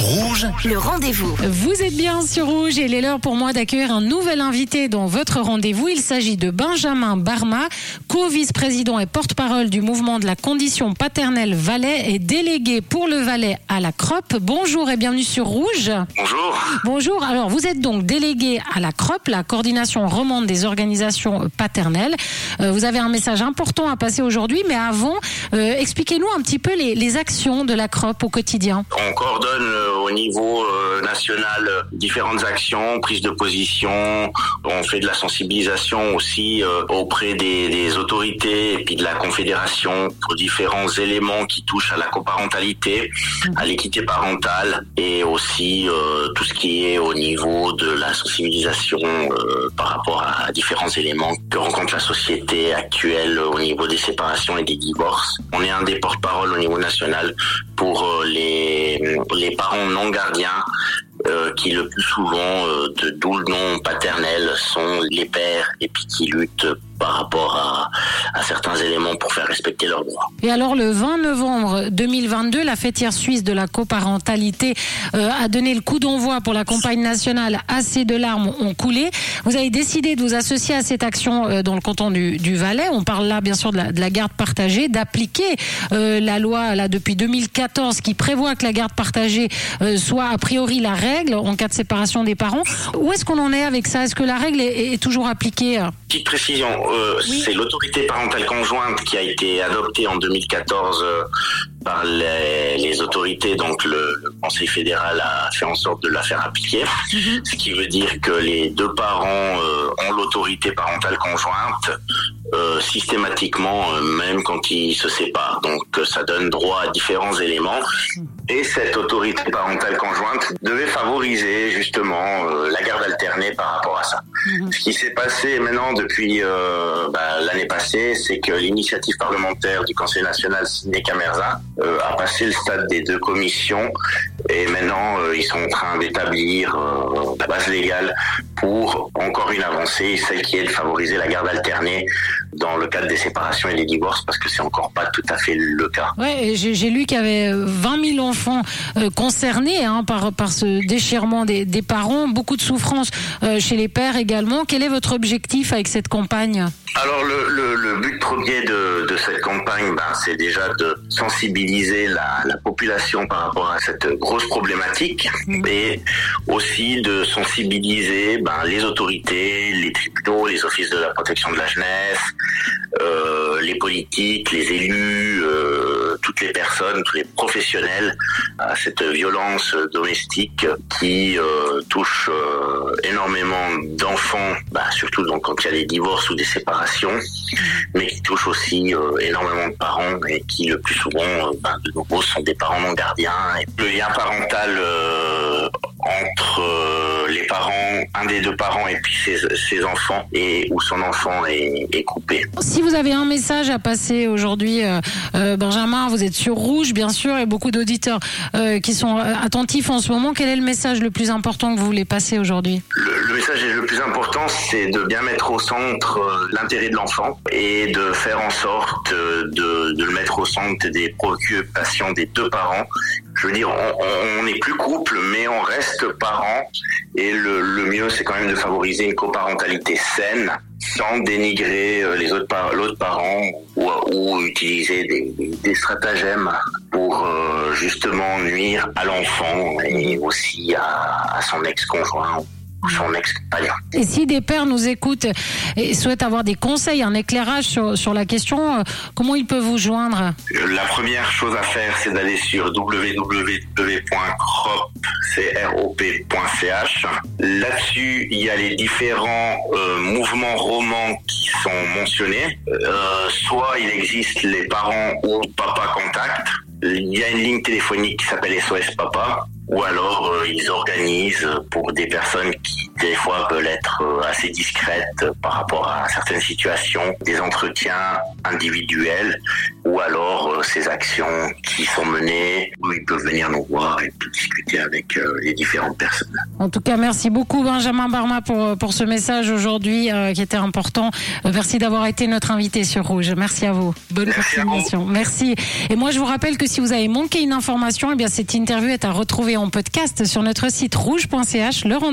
Rouge, le rendez-vous. Vous êtes bien sur Rouge et il est l'heure pour moi d'accueillir un nouvel invité dans votre rendez-vous. Il s'agit de Benjamin Barma, co-vice-président et porte-parole du mouvement de la condition paternelle Valais et délégué pour le Valais à la CROP. Bonjour et bienvenue sur Rouge. Bonjour. Bonjour. Alors, vous êtes donc délégué à la CROP, la coordination romande des organisations paternelles. Euh, vous avez un message important à passer aujourd'hui, mais avant, euh, expliquez-nous un petit peu les, les actions de la CROP au quotidien. On coordonne euh, au niveau euh, national euh, différentes actions, prise de position. On fait de la sensibilisation aussi euh, auprès des, autorités et puis de la confédération pour différents éléments qui touchent à la coparentalité, à l'équité parentale et aussi tout ce qui est au niveau de la sensibilisation par rapport à différents éléments que rencontre la société actuelle au niveau des séparations et des divorces. On est un des porte-parole au niveau national pour euh, les, les parents non gardiens euh, qui le plus souvent, euh, de- d'où le nom paternel, sont les pères et puis qui luttent par rapport à, certains éléments pour faire respecter leurs droits. Et alors, le 20 novembre 2022, la fêtière suisse de la coparentalité euh, a donné le coup d'envoi pour la campagne nationale Assez de larmes ont coulé. Vous avez décidé de vous associer à cette action euh, dans le canton du, du Valais. On parle là, bien sûr, de la, de la garde partagée, d'appliquer la loi là depuis 2014 qui prévoit que la garde partagée soit a priori la règle en cas de séparation des parents. Où est-ce qu'on en est avec ça? Est-ce que la règle est, est toujours appliquée? Petite précision, euh, c'est l'autorité parentale conjointe qui a été adoptée en 2014 euh, par les, les autorités, donc le, le Conseil fédéral a fait en sorte de la faire appliquer, ce qui veut dire que les deux parents euh, ont l'autorité parentale conjointe euh, systématiquement, euh, même quand ils se séparent. Donc euh, ça donne droit à différents éléments. Et cette autorité parentale conjointe devait favoriser justement euh, la garde alternée par rapport à ça. Ce qui s'est passé maintenant depuis bah, l'année passée, c'est que l'initiative parlementaire du Conseil national Sidney Camerza a passé le stade des deux commissions et maintenant ils sont en train d'établir la base légale pour encore une avancée, celle qui est de favoriser la garde alternée dans le cadre des séparations et des divorces parce que c'est encore pas tout à fait le cas. Ouais, j'ai lu qu'il y avait euh, 20 000 enfants euh, concernés hein, par, par ce déchirement des, des parents, beaucoup de souffrance euh, chez les pères également. Quel est votre objectif avec cette campagne? Alors le, le, le but premier de, de cette campagne, ben, c'est déjà de sensibiliser la, la population par rapport à cette grosse problématique et aussi de sensibiliser ben, les autorités, les tribunaux, les offices de la protection de la jeunesse, euh, les politiques, les élus, euh, toutes les personnes, tous les professionnels à cette violence domestique qui euh, touche euh, énormément d'enfants, bah, surtout donc quand il y a des divorces ou des séparations, mais touche aussi euh, énormément de parents et qui le plus souvent, euh, bah, de nouveau, sont des parents non gardiens. Le lien parental euh, entre euh, les parents, un des deux parents et puis ses, ses enfants, et où son enfant est, est coupé. Si vous avez un message à passer aujourd'hui, euh, euh, Benjamin, vous êtes sur Rouge, bien sûr, et beaucoup d'auditeurs euh, qui sont attentifs en ce moment. Quel est le message le plus important que vous voulez passer aujourd'hui? Le, le message le plus important, c'est de bien mettre au centre l'intérêt de l'enfant et de faire en sorte de, de le mettre au centre des préoccupations des deux parents. Je veux dire, on- n'est plus couple, mais on reste parents. Et le, le mieux, c'est quand même de favoriser une coparentalité saine, sans dénigrer euh, les autres par- l'autre parent ou, utiliser des, stratagèmes pour euh, justement nuire à l'enfant et aussi à, son ex-conjoint son ex-compagnon. Et si des pères nous écoutent et souhaitent avoir des conseils, un éclairage sur, sur la question, euh, comment ils peuvent vous joindre La première chose à faire, c'est d'aller sur www.crop.ch. Là-dessus, il y a les différents euh, mouvements romans qui sont mentionnés. Euh, soit il existe les parents ou papa contact. Il y a une ligne téléphonique qui s'appelle SOS Papa. Ou alors euh, ils organisent pour des personnes qui des fois veulent être euh, assez discrètes par rapport à certaines situations, des entretiens individuels ou alors euh, ces actions qui sont menées où ils peuvent venir nous voir et puis discuter avec euh, les différentes personnes. En tout cas, merci beaucoup Benjamin Barma pour, pour ce message aujourd'hui euh, qui était important. Euh, merci d'avoir été notre invité sur Rouge. Merci à vous. Bonne Merci vous. continuation. Merci. Et moi, je vous rappelle que si vous avez manqué une information, eh bien cette interview est à retrouver en en podcast sur notre site rouge.ch. Le rendez